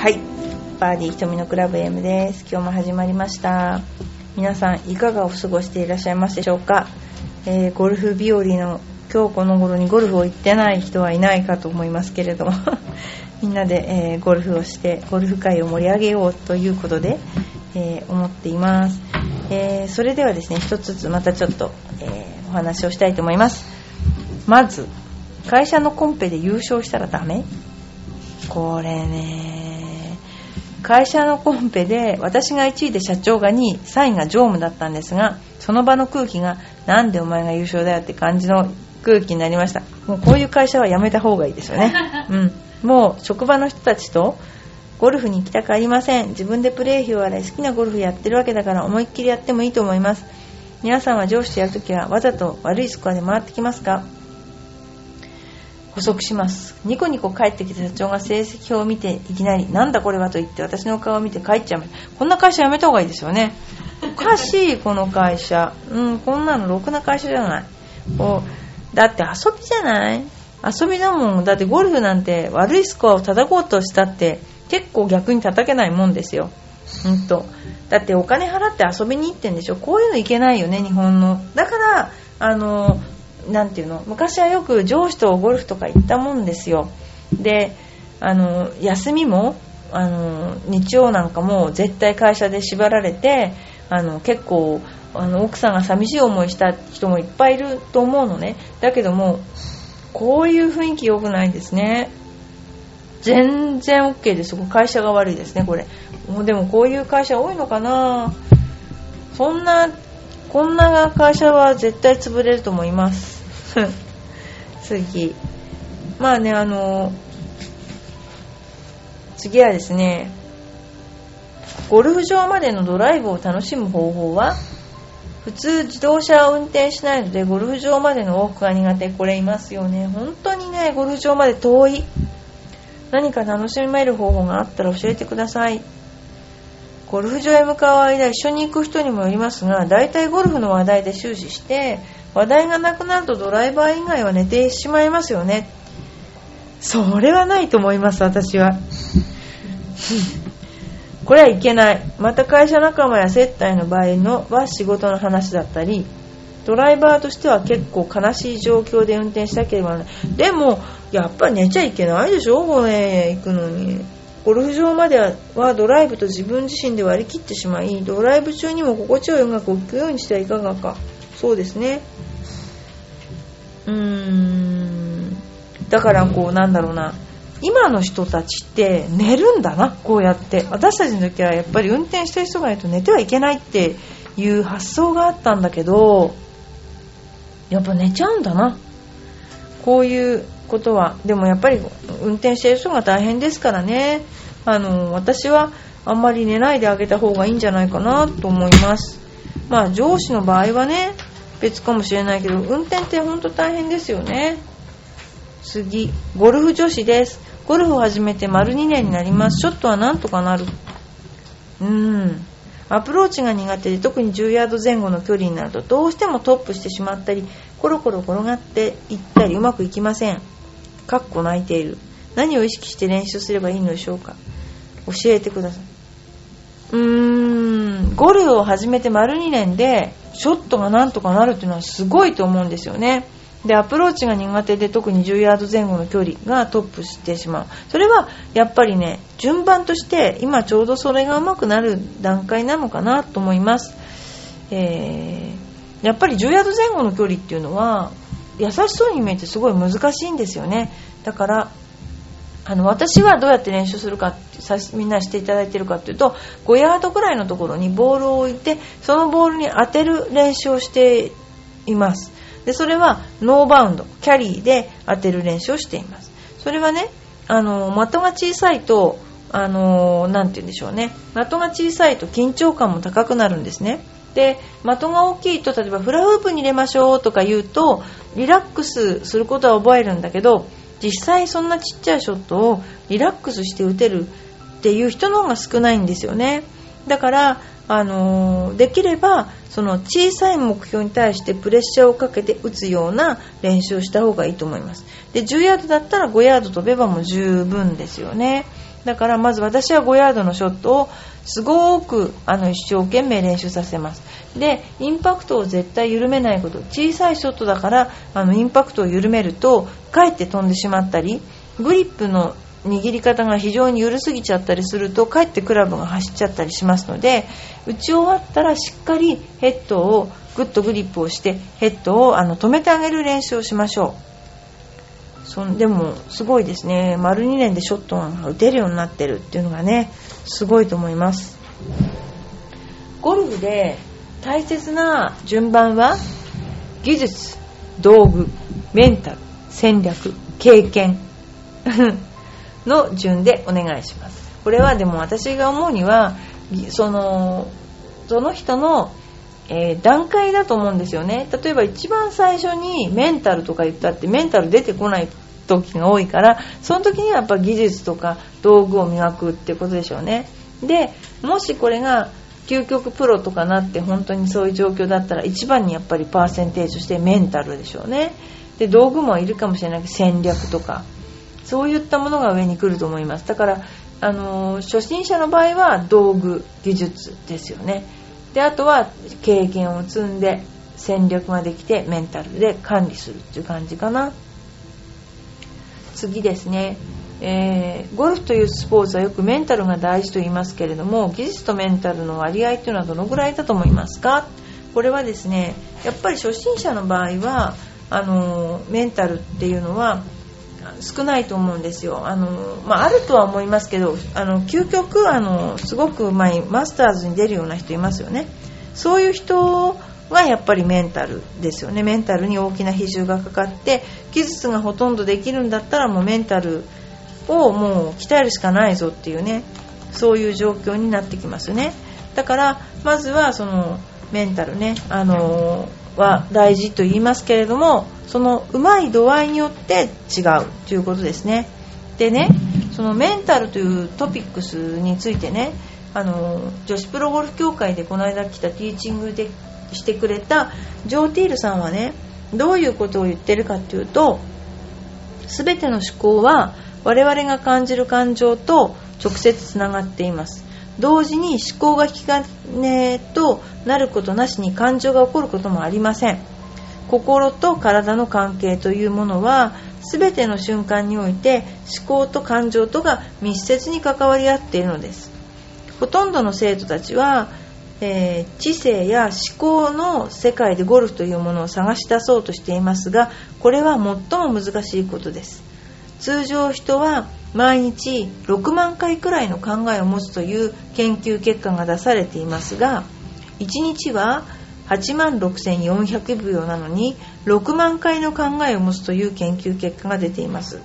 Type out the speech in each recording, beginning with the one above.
はい。バーディー瞳のクラブ M です。今日も始まりました。皆さんいかがお過ごしていらっしゃいますでしょうか、えー、ゴルフ日和の今日この頃にゴルフを行ってない人はいないかと思いますけれども。みんなで、えー、ゴルフをしてゴルフ界を盛り上げようということで、えー、思っています、えそれではですね一つずつまたちょっと、えお話をしたいと思います。まず会社のコンペで優勝したらダメ？これね会社のコンペで私が1位で社長が2位3位が常務だったんですがその場の空気がなんでお前が優勝だよって感じの空気になりました。もうこういう会社は辞めた方がいいですよね、うん、もう職場の人たちとゴルフに行きたくありません。自分でプレー費を洗い好きなゴルフやってるわけだから思いっきりやってもいいと思います。皆さんは上司とやるときはわざと悪いスコアで回ってきますか？補足します。ニコニコ帰ってきた社長が成績表を見ていきなりなんだこれはと言って私の顔を見て帰っちゃう。こんな会社辞めた方がいいですよね。おかしいこの会社。うんこんなのろくな会社じゃない。こうだって遊びじゃない。遊びだもん。だってゴルフなんて悪いスコアを叩こうとしたって結構逆に叩けないもんですよ。うんと。だってお金払って遊びに行ってんでしょ。こういうのいけないよね日本の。だからあのなんていうの？昔はよく上司とゴルフとか行ったもんですよ。であの休みもあの日曜なんかも絶対会社で縛られてあの結構あの奥さんが寂しい思いした人もいっぱいいると思うのね。だけどもこういう雰囲気良くないですね。全然 OK です。会社が悪いですねこれ。もうでもこういう会社多いのかな。そんなこんな会社は絶対潰れると思います。次。まあねあの次はですねゴルフ場までのドライブを楽しむ方法は普通自動車を運転しないのでゴルフ場までの往復が苦手。これいますよね。本当にねゴルフ場まで遠い。何か楽しめる方法があったら教えてください。ゴルフ場へ向かう間一緒に行く人にもよりますが大体ゴルフの話題で終始して話題がなくなるとドライバー以外は寝てしまいますよね。それはないと思います私は。これはいけない。また会社仲間や接待の場合のは仕事の話だったりドライバーとしては結構悲しい状況で運転しなければならない。でもやっぱ寝ちゃいけないでしょこれ行くのに。ゴルフ場まではドライブと自分自身で割り切ってしまいドライブ中にも心地よい音楽を聴くようにしてはいかがか。そうですね。うーん。だからこうなんだろうな。今の人たちって寝るんだなこうやって。私たちの時はやっぱり運転してる人がいると寝てはいけないっていう発想があったんだけどやっぱ寝ちゃうんだな。こういうことは。でもやっぱり運転してる人が大変ですからね。あの私はあんまり寝ないであげた方がいいんじゃないかなと思います。まあ上司の場合はね別かもしれないけど運転って本当大変ですよね。次ゴルフ女子です。ゴルフを始めて丸2年になります。ショットはなんとかなる。うーん。アプローチが苦手で特に10ヤード前後の距離になるとどうしてもトップしてしまったりコロコロ転がっていったりうまくいきません。かっこ泣いている。何を意識して練習すればいいのでしょうか。教えてください。うーん。ゴルフを始めて丸2年でショットがなんとかなるっていうのはすごいと思うんですよね。でアプローチが苦手で特に10ヤード前後の距離がトップしてしまう。それはやっぱりね順番として今ちょうどそれがうまくなる段階なのかなと思います、えー、やっぱり10ヤード前後の距離っていうのは優しそうに見えてすごい難しいんですよね。だからあの私はどうやって練習するかさみんなしていただいているかというと5ヤードぐらいのところにボールを置いてそのボールに当てる練習をしています。でそれはノーバウンドキャリーで当てる練習をしています。それはねあの的が小さいとあのなて言うんでしょうね。的が小さいと緊張感も高くなるんですね。で的が大きいと例えばフラフープに入れましょうとか言うとリラックスすることは覚えるんだけど実際そんなちっちゃいショットをリラックスして打てるっていう人の方が少ないんですよね。だからあのできればその小さい目標に対してプレッシャーをかけて打つような練習をした方がいいと思います。で10ヤードだったら5ヤード飛べばもう十分ですよね。だからまず私は5ヤードのショットをすごくあの一生懸命練習させます。でインパクトを絶対緩めないこと。小さいショットだからあのインパクトを緩めるとかえって飛んでしまったりグリップの握り方が非常に緩すぎちゃったりするとかえってクラブが走っちゃったりしますので打ち終わったらしっかりヘッドをグッとグリップをしてヘッドをあの止めてあげる練習をしましょう。そでもすごいですね。丸2年でショットが打てるようになってるっていうのがねすごいと思います。ゴルフで大切な順番は技術道具メンタル戦略経験 の順でお願いします。これはでも私が思うにはそのその人の、えー、段階だと思うんですよね。例えば一番最初にメンタルとか言ったってメンタル出てこない時が多いからその時にはやっぱ技術とか道具を磨くってことでしょうね。でもしこれが究極プロとかなって本当にそういう状況だったら一番にやっぱりパーセンテージとしてメンタルでしょうね。で道具もいるかもしれない。けど戦略とか。そういったものが上に来ると思います。だからあの初心者の場合は道具技術ですよね。であとは経験を積んで戦略ができてメンタルで管理するっていう感じかな。次ですね、えー、ゴルフというスポーツはよくメンタルが大事と言いますけれども技術とメンタルの割合というのはどのぐらいだと思いますか？これはですねやっぱり初心者の場合はあのメンタルっていうのは少ないと思うんですよ。あの、まあ、あるとは思いますけどあの究極あのすごくうまいマスターズに出るような人いますよね。そういう人はやっぱりメンタルですよね。メンタルに大きな比重がかかって技術がほとんどできるんだったらもうメンタルをもう鍛えるしかないぞっていうねそういう状況になってきますよね。だからまずはそのメンタルね。あのは大事と言いますけれどもそのうまい度合いによって違うということですね。でねそのメンタルというトピックスについてねあの女子プロゴルフ協会でこの間来たティーチングでしてくれたジョー・ティールさんはねどういうことを言ってるかっていうと全ての思考は我々が感じる感情と直接つながっています。同時に思考が引き金となることなしに感情が起こることもありません。心と体の関係というものは全ての瞬間において思考と感情とが密接に関わり合っているのです。ほとんどの生徒たちはえー、知性や思考の世界でゴルフというものを探し出そうとしていますがこれは最も難しいことです。通常人は毎日6万回くらいの考えを持つという研究結果が出されていますが1日は8万6400秒なのに6万回の考えを持つという研究結果が出ています。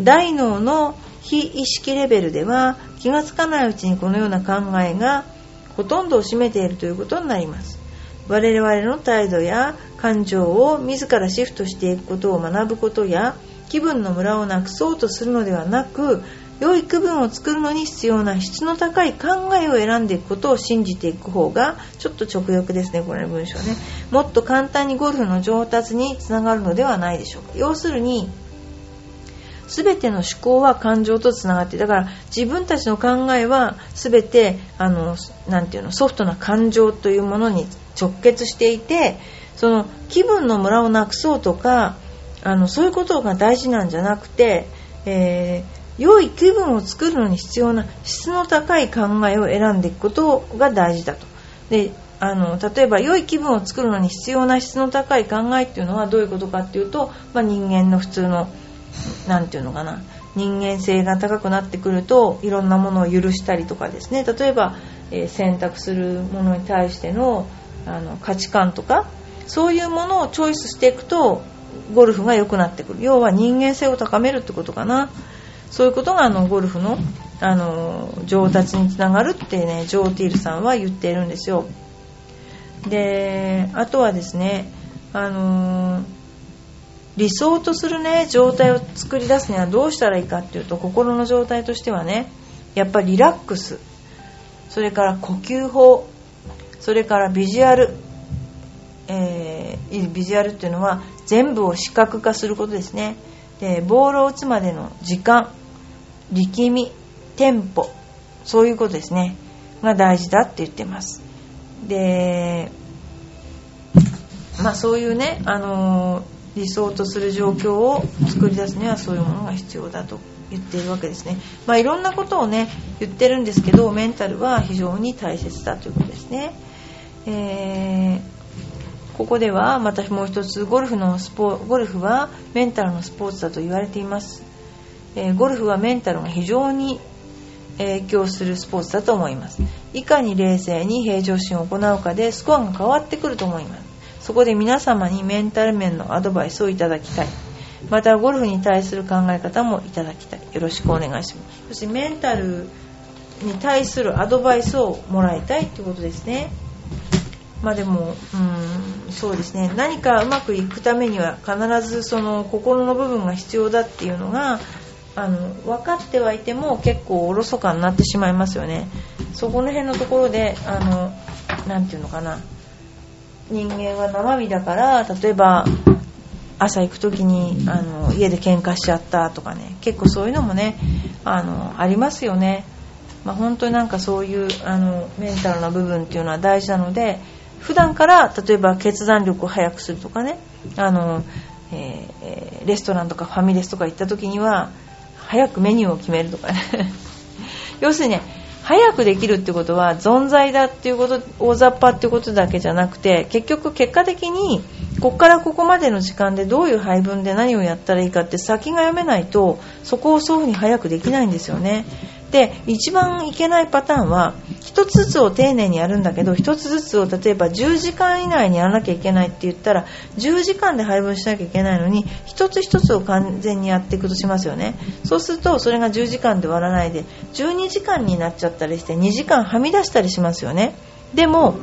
大脳の非意識レベルでは気がつかないうちにこのような考えがほとんどを占めているということになります。我々の態度や感情を自らシフトしていくことを学ぶことや気分のムラをなくそうとするのではなく良い区分を作るのに必要な質の高い考えを選んでいくことを信じていく方がちょっと直訳ですねこれ文章ね。もっと簡単にゴルフの上達につながるのではないでしょうか。要するに全ての思考は感情とつながってだから自分たちの考えは全てあのなていうのソフトな感情というものに直結していてその気分のムラをなくそうとかあのそういうことが大事なんじゃなくて、えー、良い気分を作るのに必要な質の高い考えを選んでいくことが大事だと。であの例えば良い気分を作るのに必要な質の高い考えっていうのはどういうことかっていうと、まあ、人間の普通の何て言うのかな人間性が高くなってくるといろんなものを許したりとかですね例えば、えー、選択するものに対してのあの価値観とかそういうものをチョイスしていくとゴルフが良くなってくる。要は人間性を高めるってことかな。そういうことがあのゴルフのあの上達につながるってねジョー・ティールさんは言っているんですよ。であとはですねあの理想とするね状態を作り出すにはどうしたらいいかっていうと心の状態としてはねやっぱりリラックス。それから呼吸法。それからビジュアル、えー、ビジュアルっていうのは全部を視覚化することですね。でボールを打つまでの時間力みテンポそういうことですね。が大事だって言ってます。でまあそういうね、あのー、理想とする状況を作り出すにはそういうものが必要だと言っているわけですね。まあいろんなことをね言ってるんですけどメンタルは非常に大切だということですね。えーここではまたもう一つゴルフのスポゴルフはメンタルのスポーツだと言われています、えー、ゴルフはメンタルが非常に影響するスポーツだと思います。いかに冷静に平常心を行うかでスコアが変わってくると思います。そこで皆様にメンタル面のアドバイスをいただきたい。またゴルフに対する考え方もいただきたい。よろしくお願いします。そしてメンタルに対するアドバイスをもらいたいということですね。まあでもうんそうですね。何かうまくいくためには必ずその心の部分が必要だっていうのがあの分かってはいても結構おろそかになってしまいますよね。そこの辺のところであのなていうのかな。人間は生身だから例えば朝行く時にあの家で喧嘩しちゃったとかね。結構そういうのもねあのありますよね、まあ、本当になんかそういうあのメンタルな部分っていうのは大事なので普段から例えば決断力を速くするとかね。あの、えー、レストランとかファミレスとか行った時には早くメニューを決めるとかね。要するにね早くできるってことは存在だっていうこと大雑把っていうことだけじゃなくて結局結果的にここからここまでの時間でどういう配分で何をやったらいいかって先が読めないとそこをそういうふうに早くできないんですよね。で一番いけないパターンは1つずつを丁寧にやるんだけど1つずつを例えば10時間以内にやらなきゃいけないって言ったら10時間で配分しなきゃいけないのに1つ1つを完全にやっていくとしますよね。そうするとそれが10時間で終わらないで12時間になっちゃったりして2時間はみ出したりしますよね。でも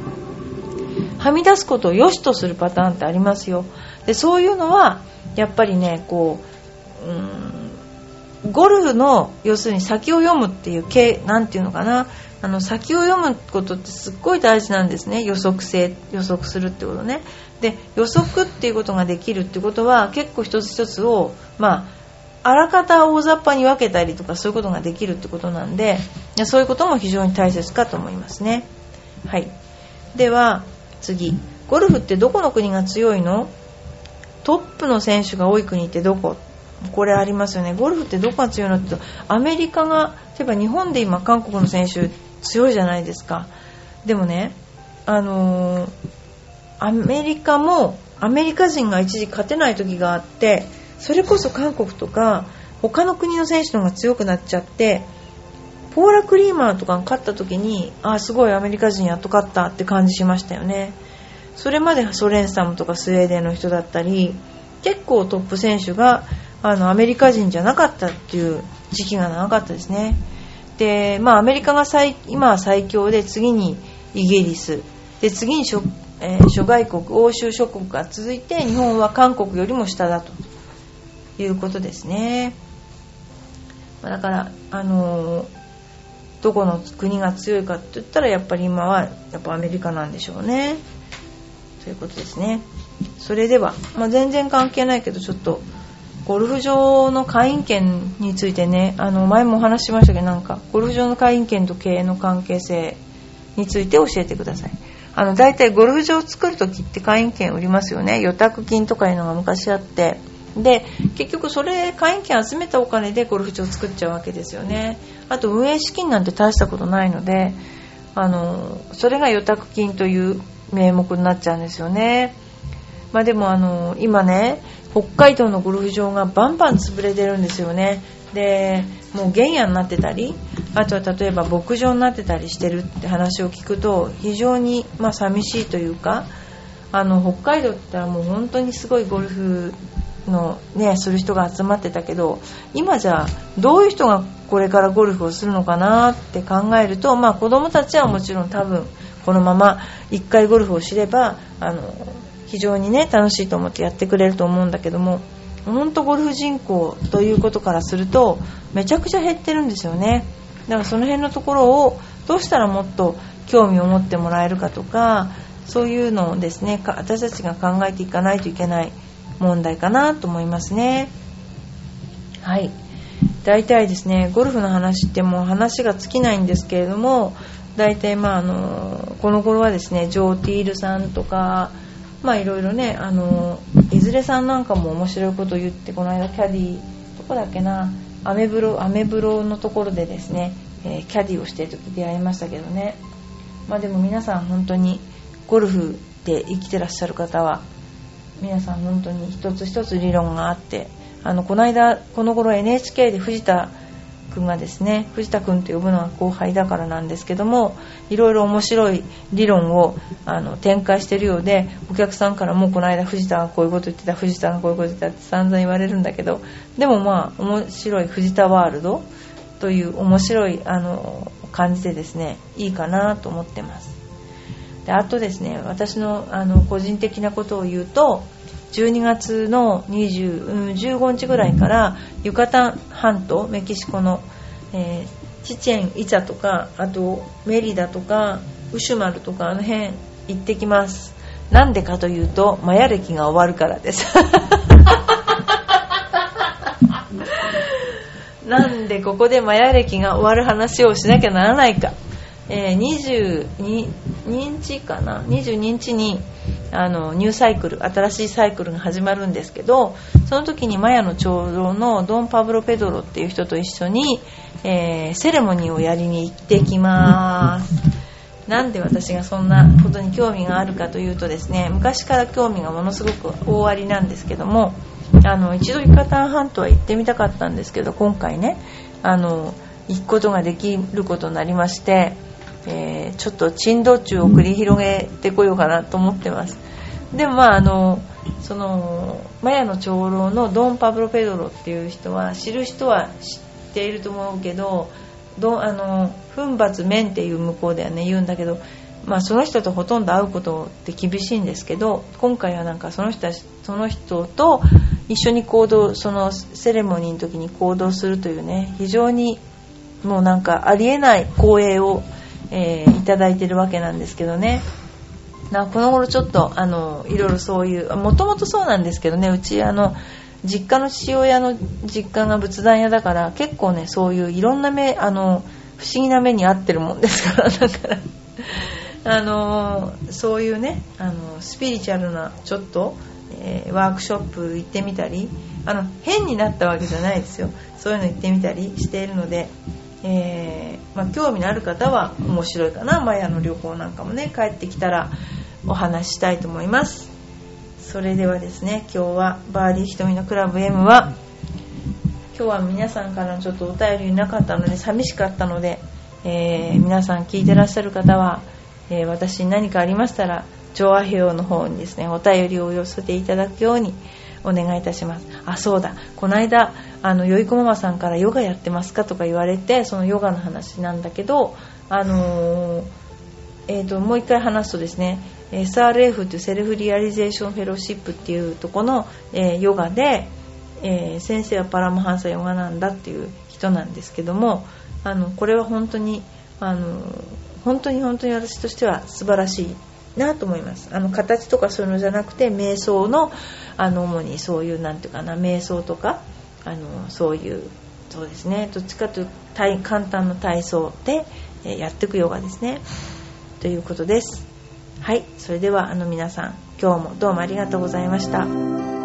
はみ出すことを良しとするパターンってありますよ。でそういうのはやっぱりねこううんゴルフの要するに先を読むっていう系なんていうのかな。あの先を読むことってすっごい大事なんですね。予測性予測するってことね。で予測っていうことができるってことは結構一つ一つをまああらかた大雑把に分けたりとかそういうことができるってことなんでそういうことも非常に大切かと思いますね。はい。では次。ゴルフってどこの国が強いの？トップの選手が多い国ってどこ？これありますよね。ゴルフってどこが強いのってアメリカが例えば日本で今韓国の選手強いじゃないですか。でもねあのー、アメリカもアメリカ人が一時勝てない時があってそれこそ韓国とか他の国の選手の方が強くなっちゃってポーラ・クリーマーとかが勝った時にああすごいアメリカ人やっと勝ったって感じしましたよね。それまでソレンサムとかスウェーデンの人だったり結構トップ選手があのアメリカ人じゃなかったっていう時期が長かったですね。で、まあ、アメリカが最今は最強で次にイギリス。で次に諸,、えー、諸外国欧州諸国が続いて日本は韓国よりも下だということですね。だからあのー、どこの国が強いかって言ったらやっぱり今はやっぱアメリカなんでしょうね。ということですね。それでは、まあ、全然関係ないけどちょっとゴルフ場の会員権についてねあの前もお話ししましたけどなんかゴルフ場の会員権と経営の関係性について教えてください。あの大体ゴルフ場を作る時って会員権売りますよね。予託金とかいうのが昔あって。で結局それ会員権集めたお金でゴルフ場を作っちゃうわけですよね。あと運営資金なんて大したことないのであのそれが予託金という名目になっちゃうんですよね。まあでもあの今ね北海道のゴルフ場がバンバン潰れてるんですよね。でもう原野になってたりあとは例えば牧場になってたりしてるって話を聞くと非常にまあ寂しいというかあの北海道って言ったらもう本当にすごいゴルフのねする人が集まってたけど今じゃどういう人がこれからゴルフをするのかなって考えるとまあ子供たちはもちろん多分このまま1回ゴルフを知ればあの非常にね楽しいと思ってやってくれると思うんだけども本当ゴルフ人口ということからするとめちゃくちゃ減ってるんですよね。だからその辺のところをどうしたらもっと興味を持ってもらえるかとかそういうのをですね私たちが考えていかないといけない問題かなと思いますね。はい。大体ですねゴルフの話ってもう話が尽きないんですけれども大体まああのこの頃はですねジョー・ティールさんとかまあいろいろねあのいずれさんなんかも面白いこと言ってこの間キャディーどこだっけなアメブロアメブロのところでですね、えー、キャディーをしてる時出会いましたけどね。まあでも皆さん本当にゴルフで生きてらっしゃる方は皆さん本当に一つ一つ理論があってあのこの間この頃 NHK で藤田君がですね藤田君と呼ぶのは後輩だからなんですけどもいろいろ面白い理論をあの展開してるようでお客さんからもこの間藤田がこういうこと言ってた藤田がこういうこと言ってたって散々言われるんだけどでもまあ面白い藤田ワールドという面白いあの感じでですねいいかなと思ってます。であとですね私のあの個人的なことを言うと12月の20、15日ぐらいからユカタン半島メキシコの、えー、チチェン・イチャとかあとメリダとかウシュマルとかあの辺行ってきます。なんでかというとマヤ歴が終わるからです。なんでここでマヤ歴が終わる話をしなきゃならないか。えー、22日かな？22日にあのニューサイクル新しいサイクルが始まるんですけどその時にマヤの長老のドン・パブロ・ペドロっていう人と一緒に、えー、セレモニーをやりに行ってきます。なんで私がそんなことに興味があるかというとですね昔から興味がものすごく大ありなんですけどもあの一度ユカタン半島は行ってみたかったんですけど今回ねあの行くことができることになりましてえー、ちょっと珍道中を繰り広げてこようかなと思ってます。でもまああのそのマヤの長老のドン・パブロ・ペドロっていう人は知る人は知っていると思うけどどあの奮発面っていう向こうではね言うんだけど、まあ、その人とほとんど会うことって厳しいんですけど今回はなんかその人その人と一緒に行動そのセレモニーの時に行動するというね非常にもうなんかありえない光栄をえー、いただいてるわけなんですけどね。なこの頃ちょっとあのいろいろそういうもともとそうなんですけどね。うちあの実家の父親の実家が仏壇屋だから結構ねそういういろんな目あの不思議な目に遭ってるもんですから だからあのそういうねあのスピリチュアルなちょっと、えー、ワークショップ行ってみたりあの変になったわけじゃないですよ。そういうの行ってみたりしているのでえー、まあ、興味のある方は面白いかな。マヤの旅行なんかもね帰ってきたらお話ししたいと思います。それではですね今日はバーディー瞳のクラブ M は今日は皆さんからちょっとお便りなかったので寂しかったので、えー、皆さん聞いてらっしゃる方は、えー、私に何かありましたら調和表の方にですねお便りを寄せていただくようにお願いいたします。あそうだ。この間あのよいこママさんからヨガやってますかとか言われてそのヨガの話なんだけどあのー、えーと、もう一回話すとですね SRF という Self-Realization Fellowship っていうとこの、えー、ヨガで、えー、先生はパラマハンサヨガナンダっていう人なんですけどもあのこれは本当にあの本当に本当に私としては素晴らしいなと思います。あの形とかそういうのじゃなくて瞑想のあの主にそういうなんていうかな瞑想とかあのそういうそうですね。どっちかというと簡単な体操で、やっていくヨガですね。ということです。はい。それではあの皆さん今日もどうもありがとうございました。